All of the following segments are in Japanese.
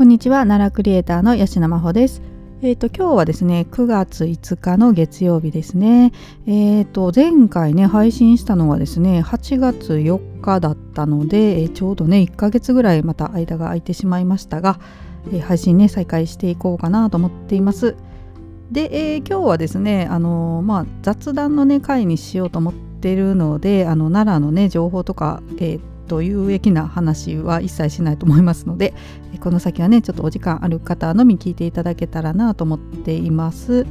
こんにちは奈良クリエイターの吉野真帆ですえーと、今日はですね9月5日の月曜日ですね。えーと、前回ね配信したのはですね8月4日だったので、えー、ちょうどね1ヶ月ぐらいまた間が空いてしまいましたが、えー、配信ね再開していこうかなと思っています。で、えー、今日はですねあのまあ、雑談のね回にしようと思ってるのであの奈良のね情報とか、えーと有益な話は一切しないと思いますのでこの先はねちょっとお時間ある方のみ聞いていただけたらなと思っています。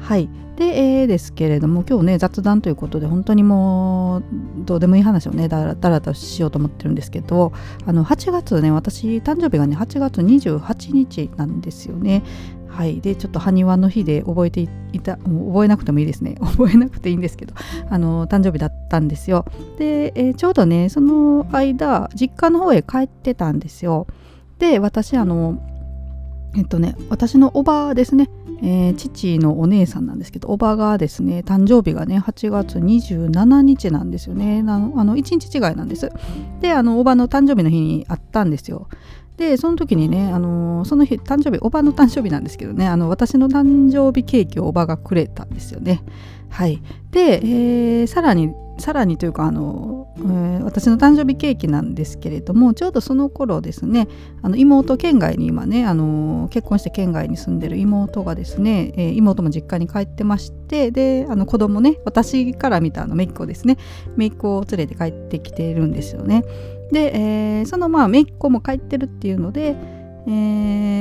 はいで、えー、ですけれども今日ね雑談ということで本当にもうどうでもいい話をねだらだらとしようと思ってるんですけどあの8月ね私誕生日がね8月28日なんですよね。はい、でちょっと埴輪の日で覚えていた覚えなくてもいいですね。覚えなくていいんですけどあの誕生日だったんですよ。で、えー、ちょうどねその間実家の方へ帰ってたんですよ。で私あのえっとね私のおばですね、えー、父のお姉さんなんですけどおばがですね誕生日がね8月27日なんですよね。あのあの1日違いなんです。であのおばの誕生日の日にあったんですよ。でその時にね、あの、その日誕生日おばの誕生日なんですけどねあの私の誕生日ケーキをおばがくれたんですよね。はい、で、えー、さらにさらにというかあの、えー、私の誕生日ケーキなんですけれどもちょうどその頃ですねあの妹県外に今ねあの結婚して県外に住んでる妹がですね、えー、妹も実家に帰ってましてであの子供ね私から見たあの姪っ子ですね姪っ子を連れて帰ってきているんですよね。で、えー、そのまあ姪っ子も帰ってるっていうので、え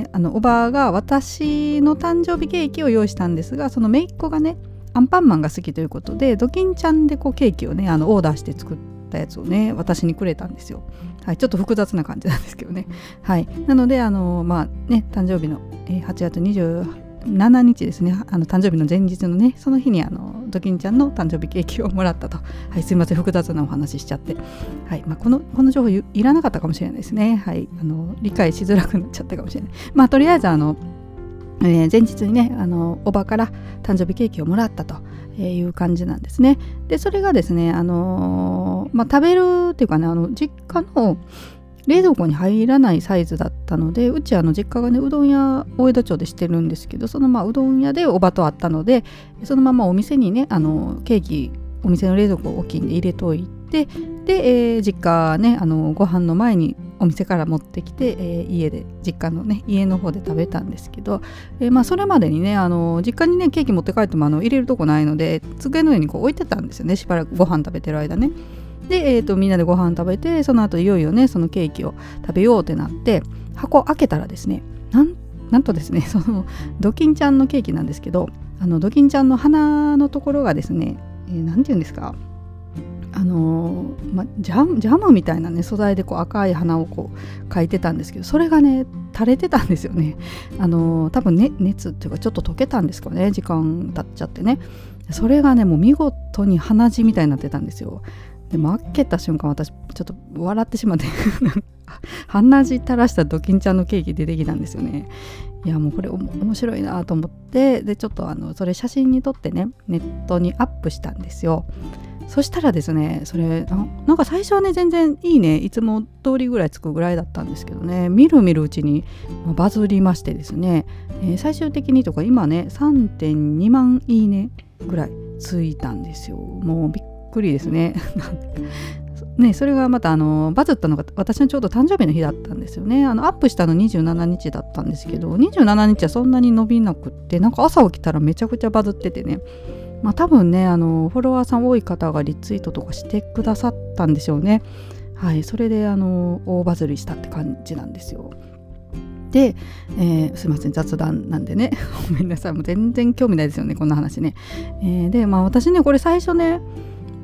ー、あのおばあが私の誕生日ケーキを用意したんですがその姪っ子がねアンパンマンが好きということでドキンちゃんでこうケーキをねあのオーダーして作ったやつをね私にくれたんですよ。はい、ちょっと複雑な感じなんですけどね。はい、なのであのまあね誕生日の、8月28 7日ですねあの誕生日の前日のねその日にあのドキンちゃんの誕生日ケーキをもらったと。はいすいません複雑なお話ししちゃって。はいまあ、このこの情報いらなかったかもしれないですね。はいあの理解しづらくなっちゃったかもしれない。まあとりあえずあのえー、前日にねあのおばから誕生日ケーキをもらったという感じなんですね。でそれがですね、あの、まあ、食べるっていうかねあの実家の冷蔵庫に入らないサイズだったのでうちあの実家がねうどん屋大江戸町でしてるんですけどそのまあうどん屋でおばと会ったのでそのままお店にねあのケーキお店の冷蔵庫を大きいんで入れといてで、えー、実家ねあのご飯の前にお店から持ってきて、えー、家で実家のね家の方で食べたんですけど、えー、まあそれまでにねあの実家にねケーキ持って帰ってもあの入れるとこないので机の上にこう置いてたんですよねしばらくご飯食べてる間ね。で、えーと、みんなでご飯食べてその後いよいよねそのケーキを食べようってなって箱開けたらですねなんなんとですね そのドキンちゃんのケーキなんですけどあのドキンちゃんの鼻のところがですね何、えー、て言うんですかあのー、ま、ジャムジャムみたいなね素材でこう赤い花をこう描いてたんですけどそれがね垂れてたんですよね。あのー、多分ね熱っていうかちょっと溶けたんですかね時間経っちゃってね。それがねもう見事に鼻血みたいになってたんですよ。でも開けた瞬間私ちょっと笑ってしまって 鼻血垂らしたドキンちゃんのケーキ出てきたんですよね。いやもうこれ面白いなと思ってでちょっとあのそれ写真に撮ってねネットにアップしたんですよ。そしたらですねそれなんか最初はね全然いいねいつも通りぐらいつくぐらいだったんですけどねみるみるうちにバズりましてですね、えー、最終的にとか今ね3.2万いいねぐらいついたんですよ。もうびっくりですね。ね、それがまたあのバズったのが私のちょうど誕生日の日だったんですよね。あのアップしたの27日だったんですけど27日はそんなに伸びなくってなんか朝起きたらめちゃくちゃバズっててね。まあ多分ねあのフォロワーさん多い方がリツイートとかしてくださったんでしょうね。はいそれであの大バズりしたって感じなんですよ。で、えー、すいません雑談なんでね。ごめんなさい。もう全然興味ないですよねこんな話ね、えー、でまあ私ねこれ最初ね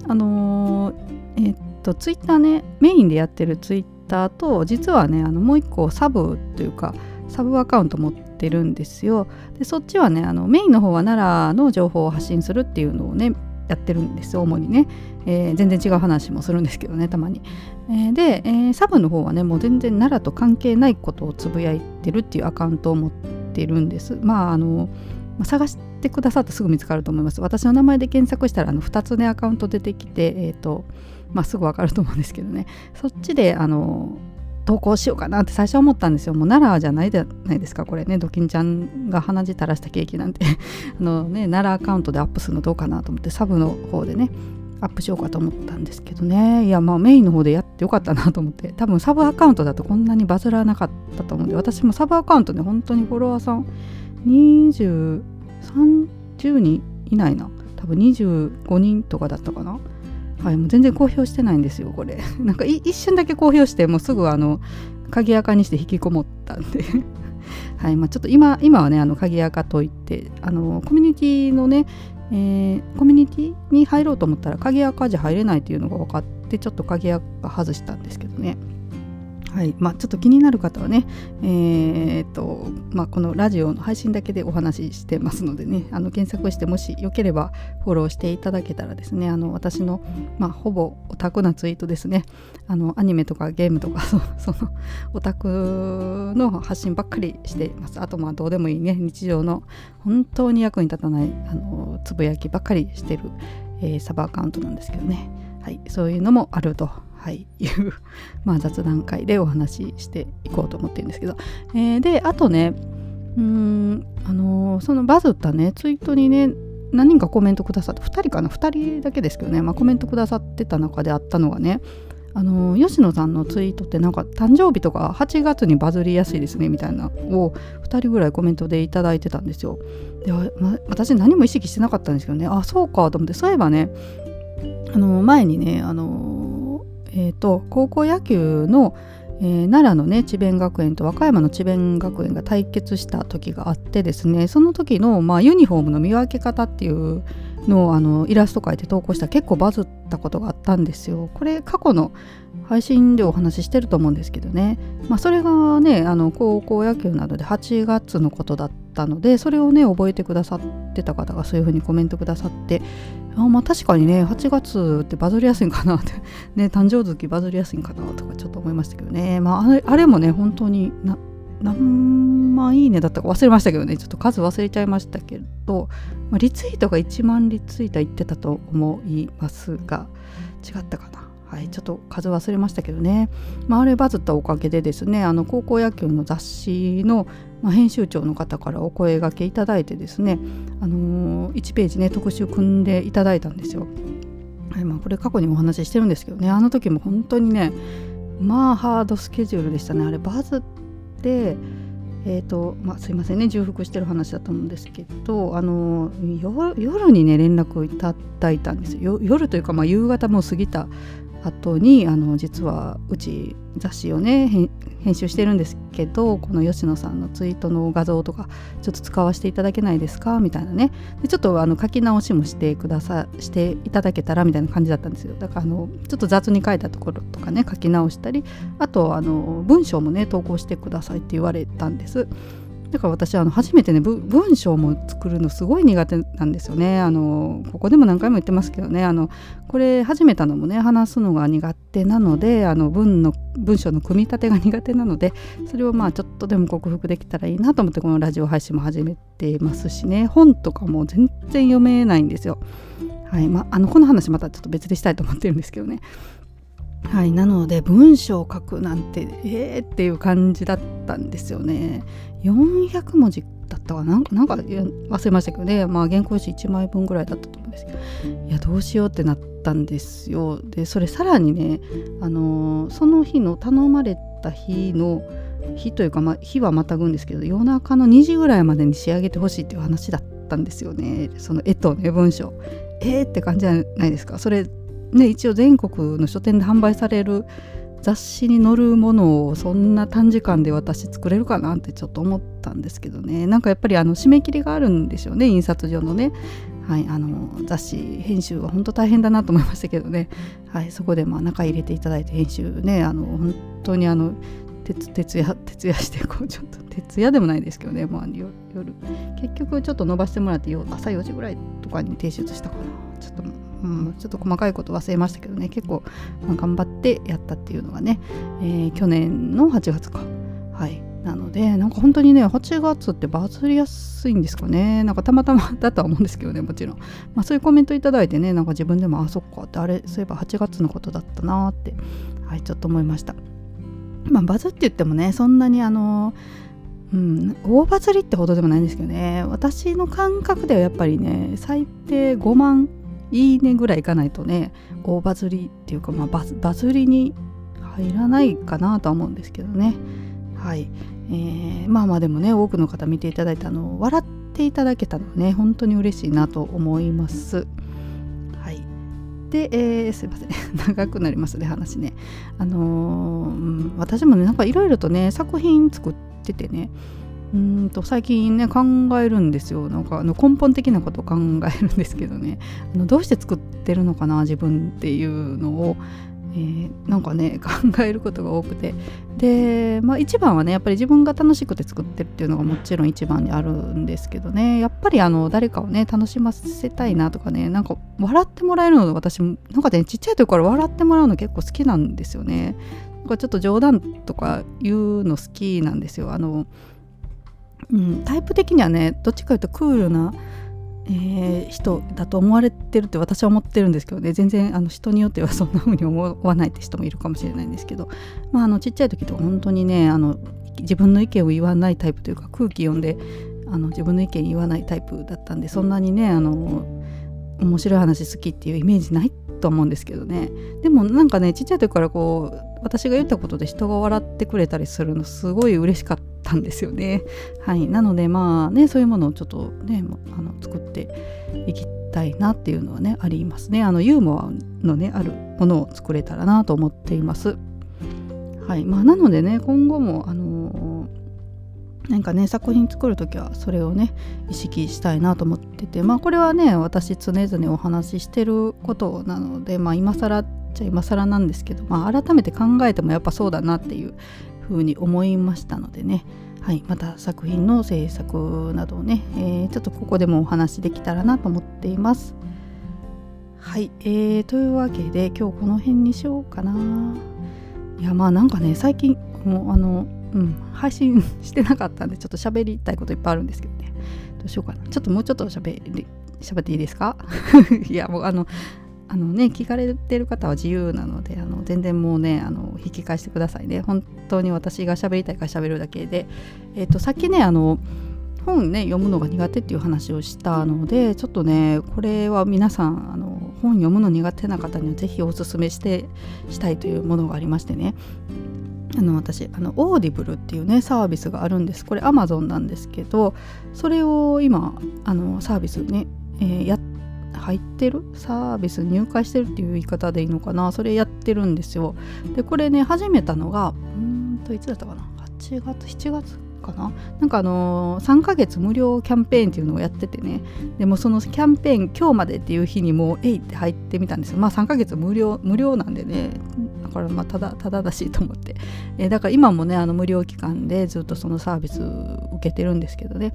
あのー、え、っとツイッターねメインでやってるツイッターと実はねあのもう一個サブというかサブアカウント持ってるんですよ。でそっちはねあのメインの方は奈良の情報を発信するっていうのをねやってるんです主にね、えー、全然違う話もするんですけどねたまに、えー、で、えー、サブの方はねもう全然奈良と関係ないことをつぶやいてるっていうアカウントを持ってるんです。まああの、探しててくださってすぐ見つかると思います。私の名前で検索したらあの2つねアカウント出てきて、えーとまあ、すぐ分かると思うんですけどね。そっちであの投稿しようかなって最初思ったんですよ。もう奈良じゃないじゃないですかこれね。ドキンちゃんが鼻血垂らしたケーキなんて。あのね奈良アカウントでアップするのどうかなと思ってサブの方でねアップしようかと思ったんですけどね。いやまあメインの方でやってよかったなと思って。多分サブアカウントだとこんなにバズらなかったと思うんで私もサブアカウントで本当にフォロワーさん30人いないな多分25人とかだったかな。はいもう全然公表してないんですよこれ。なんか一瞬だけ公表してもうすぐあの鍵垢にして引きこもったんで。はいまあ、ちょっと今今はねあの鍵垢といってあのコミュニティのねえー、コミュニティに入ろうと思ったら鍵垢じゃ入れないっていうのが分かってちょっと鍵垢外したんですけどね。はい。まあ、ちょっと気になる方はね、えーとまあ、このラジオの配信だけでお話ししてますのでねあの検索してもしよければフォローしていただけたらですねあの私の、まあ、ほぼオタクなツイートですね。あのアニメとかゲームとか そのオタクの発信ばっかりしています。あとまあどうでもいいね日常の本当に役に立たないあのつぶやきばっかりしてる、えー、サブアカウントなんですけどね、はい、そういうのもあるとはい、いうまあ、雑談会でお話ししていこうと思ってるんですけど、えー、であとねうんあのー、そのバズったねツイートにね何人かコメントくださって2人かな？2人だけですけどね、まあ、コメントくださってた中であったのがねあの吉野さんのツイートってなんか誕生日とか8月にバズりやすいですねみたいなを2人ぐらいコメントで頂いてたんですよ。で、ま、私何も意識してなかったんですけどね。あそうかと思って。そういえばねあの前にねあのえーと、高校野球の、えー、奈良のね智弁学園と和歌山の智弁学園が対決した時があってですねその時の、まあ、ユニフォームの見分け方っていうのをあのイラスト描いて投稿した結構バズったことがあったんですよ。これ過去の配信でお話ししてると思うんですけどね、まあ、それがねあの高校野球などで8月のことだったたのでそれをね覚えてくださってた方がそういうふうにコメントくださってあまあ確かにね8月ってバズりやすいんかなって ね誕生月バズりやすいんかなとかちょっと思いましたけどね。まああれあれもね本当にな何万いいねだったか忘れましたけどね。ちょっと数忘れちゃいましたけど、まあ、リツイートが1万リツイートいってたと思いますが違ったかな。はい、ちょっと数忘れましたけどね、まあ、あれバズったおかげでですねあの高校野球の雑誌の、まあ、編集長の方からお声がけいただいてですね、あのー、1ページね特集組んでいただいたんですよ。はいまあ、これ過去にもお話ししてるんですけどねあの時も本当にねまあハードスケジュールでしたね。あれバズってえーとまあ、すいませんね重複してる話だと思うんですけどあの夜にね連絡をいただいたんですよ。夜というか、まあ、夕方も過ぎた後にあの実はうち雑誌をね編集してるんですけどこの吉野さんのツイートの画像とかちょっと使わせていただけないですか？みたいなね。でちょっとあの書き直しもしてくださしていただけたらみたいな感じだったんですよ。だからあのちょっと雑に書いたところとかね書き直したりあとあの文章もね投稿してくださいって言われたんです。だから私あの初めてね文章も作るのすごい苦手なんですよね。あのここでも何回も言ってますけどね。あのこれ始めたのもね話すのが苦手なのであの文の文章の組み立てが苦手なのでそれをまあちょっとでも克服できたらいいなと思ってこのラジオ配信も始めてますしね。本とかも全然読めないんですよ。はい。まあ、のこの話またちょっと別でしたいと思ってるんですけどね。はい、なので文章を書くなんてえーっていう感じだったんですよね。400文字だったかな？なんか忘れましたけどね、まあ、原稿紙1枚分ぐらいだったと思うんですけどいやどうしようってなったんですよ。でそれさらにね、あのー、その日の頼まれた日の日というか、まあ、日はまたぐんですけど夜中の2時ぐらいまでに仕上げてほしいっていう話だったんですよねその絵とね文章。えーって感じじゃないですか。それね、一応全国の書店で販売される雑誌に載るものをそんな短時間で私作れるかなってちょっと思ったんですけどね。なんかやっぱりあの締め切りがあるんでしょうね印刷所のね、はい、あの雑誌編集は本当大変だなと思いましたけどね、はい、そこでまあ中入れていただいて編集ねあの本当にあの徹夜徹夜してこうちょっと徹夜でもないですけどね、まあ、夜。結局ちょっと伸ばしてもらって朝4時ぐらいとかに提出したかな。ちょっとうん、ちょっと細かいこと忘れましたけどね。結構、まあ、頑張ってやったっていうのがね、えー、去年の8月か。はい。なのでなんか本当にね8月ってバズりやすいんですかね。なんかたまたまだとは思うんですけどねもちろん、まあ、そういうコメントいただいてねなんか自分でもあそっか。ってあれそういえば8月のことだったなって。はいちょっと思いました。まあバズって言ってもねそんなにあのうん、大バズりってほどでもないんですけどね。私の感覚ではやっぱりね最低5万いいねぐらいいかないとね大バズりっていうか、まあ、バズバズりに入らないかなとは思うんですけどね。はい、えー、まあまあでもね多くの方見ていただいたのを笑っていただけたのね本当に嬉しいなと思います。で、えー、すいません。長くなりますね話ね。あのー、うん、私もねなんかいろいろとね作品作っててねうんと最近ね考えるんですよ。なんかあの根本的なことを考えるんですけどね。あのどうして作ってるのかな自分っていうのを。えー、なんかね 考えることが多くてで、まあ、一番はねやっぱり自分が楽しくて作ってるっていうのがもちろん一番にあるんですけどねやっぱりあの誰かをね楽しませたいなとかねなんか笑ってもらえるの私なんかねちっちゃい時から笑ってもらうの結構好きなんですよね。なんかちょっと冗談とか言うの好きなんですよ。あのうん、タイプ的にはねどっちかというとクールなえー、人だと思われてるって私は思ってるんですけどね。全然あの人によっては そんな風に思わないって人もいるかもしれないんですけど、まあ、あのちっちゃい時とか本当にねあの自分の意見を言わないタイプというか空気読んであの自分の意見言わないタイプだったんでそんなにねあの面白い話好きっていうイメージないと思うんですけどね。でもなんかねちっちゃい時からこう私が言ったことで人が笑ってくれたりするのすごい嬉しかった。たんですよね。はい、なのでまあねそういうものをちょっとねあの作っていきたいなっていうのはねありますね。あのユーモアのねあるものを作れたらなと思っています。はいまあ、なのでね今後もあのなんかね作品作る時はそれをね意識したいなと思っててまあこれはね私常々お話ししてることなのでまあ今更っちゃ今更なんですけど、まあ、改めて考えてもやっぱそうだなっていうふうに思いましたのでねはい、また作品の制作などをね、えー、ちょっとここでもお話できたらなと思っています。はい、えー、というわけで今日この辺にしようかな。いやまあなんかね最近もうあのうん配信してなかったんでちょっと喋りたいこといっぱいあるんですけどねどうしようかなちょっともうちょっと喋り喋っていいですか？いやもうあのあのね聞かれてる方は自由なのであの全然もうねあの引き返してくださいね。本当に私が喋りたいから喋るだけで、えーと、さっきねあの本ね読むのが苦手っていう話をしたのでちょっとねこれは皆さんあの本読むの苦手な方には是非おすすめしてしたいというものがありましてね。あの私あの Audible っていうねサービスがあるんです。これアマゾンなんですけどそれを今あのサービスね、えー、やって入ってる？サービス入会してるっていう言い方でいいのかな？それやってるんですよ。でこれね始めたのがうんといつだったかな？8月？7月？かな？なんかあのー、3ヶ月無料キャンペーンっていうのをやっててね。でもそのキャンペーン今日までっていう日にもうえいって入ってみたんですよ。まあ3ヶ月無料無料なんでね。だからまあただただだしと思って、えー、だから今もねあの無料期間でずっとそのサービス受けてるんですけどね。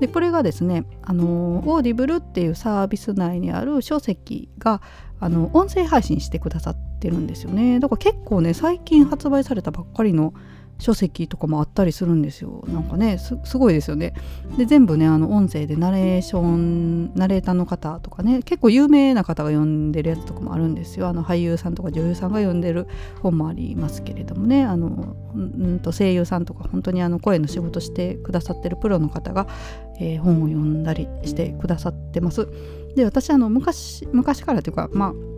でこれがですねあのー、 Audible っていうサービス内にある書籍があの音声配信してくださってるんですよね。だから結構ね最近発売されたばっかりの書籍とかもあったりするんですよ。なんかねすごいですよね。で全部ねあの音声でナレーションナレーターの方とかね結構有名な方が読んでるやつとかもあるんですよ。あの俳優さんとか女優さんが読んでる本もありますけれどもね。あのうんと声優さんとか本当にあの声の仕事してくださってるプロの方が、えー、本を読んだりしてくださってます。で私あの昔昔からというかまあ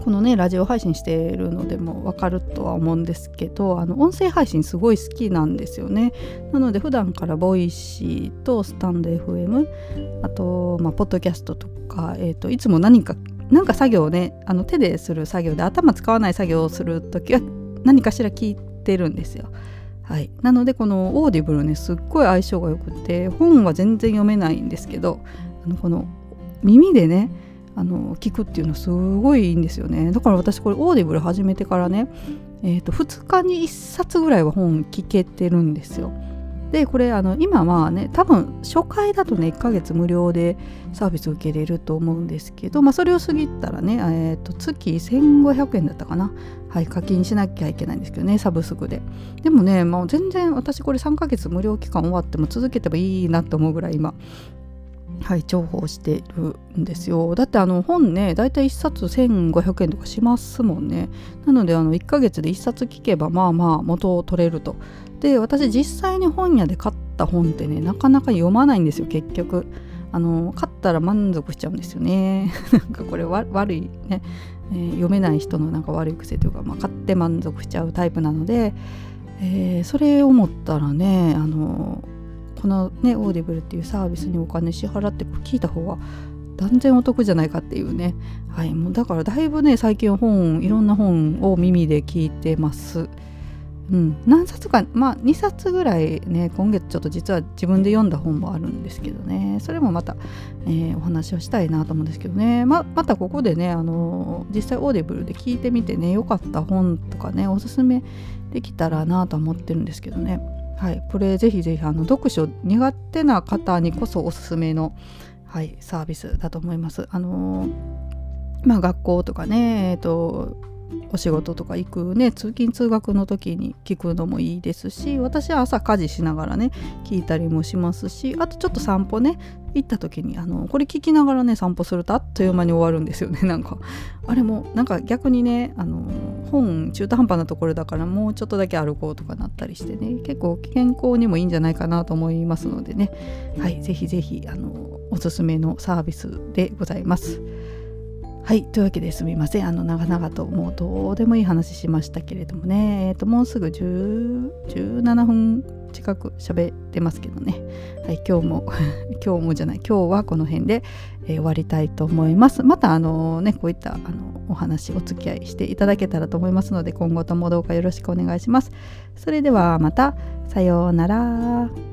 このねラジオ配信しているのでも分かるとは思うんですけどあの音声配信すごい好きなんですよね。なので普段からボイシーとスタンド FM あと、まあ、ポッドキャストとか、えーと、いつも何か何か作業をねあの手でする作業で頭使わない作業をする時は何かしら聞いてるんですよ。はい、なのでこの Audible ねすっごい相性が良くて本は全然読めないんですけどあのこの耳でねあの聞くっていうのすごいいいんですよね。だから私これ Audible 始めてからね、えー、と2日に1冊ぐらいは本聞けてるんですよ。でこれあの今はね多分初回だとね1ヶ月無料でサービス受けれると思うんですけど、まあ、それを過ぎたらね、えー、と月1500円だったかな。はい課金しなきゃいけないんですけどねサブスクで。でもね、まあ、全然私これ3ヶ月無料期間終わっても続けてもいいなと思うぐらい今はい重宝してるんですよ。だってあの本ねだいたい1冊1500円とかしますもんね。なのであの1ヶ月で1冊聞けばまあまあ元を取れると。で私実際に本屋で買った本ってねなかなか読まないんですよ結局。あの買ったら満足しちゃうんですよね。なんかこれ悪いね、えー、読めない人のなんか悪い癖というか、まあ、買って満足しちゃうタイプなので、えー、それ思ったらねあのこのね Audible っていうサービスにお金支払って聞いた方が断然お得じゃないかっていうね、はい、もうだからだいぶね最近本いろんな本を耳で聞いてます。うん、何冊かまあ2冊ぐらいね今月ちょっと実は自分で読んだ本もあるんですけどね。それもまた、えー、お話をしたいなと思うんですけどね。ままたここでねあの実際 Audible で聞いてみてね良かった本とかねおすすめできたらなと思ってるんですけどね。はい、これぜひぜひあの読書苦手な方にこそおすすめの、はい、サービスだと思います。あのー、まあ、学校とかね、えーとお仕事とか行くね通勤通学の時に聞くのもいいですし私は朝家事しながらね聞いたりもしますしあとちょっと散歩ね行った時にあのこれ聞きながらね散歩するとあっという間に終わるんですよね なんかあれもなんか逆にねあの本中途半端なところだからもうちょっとだけ歩こうとかなったりしてね結構健康にもいいんじゃないかなと思いますのでねはいぜひぜひあのおすすめのサービスでございます。はいというわけですみません。あの長々ともうどうでもいい話しましたけれどもね。え、ー、ともうすぐ17分近く喋ってますけどね。はい今日も 今日もじゃない今日はこの辺で、えー、終わりたいと思います。またあのねこういったあのお話お付き合いしていただけたらと思いますので今後ともどうかよろしくお願いします。それではまた。さようなら。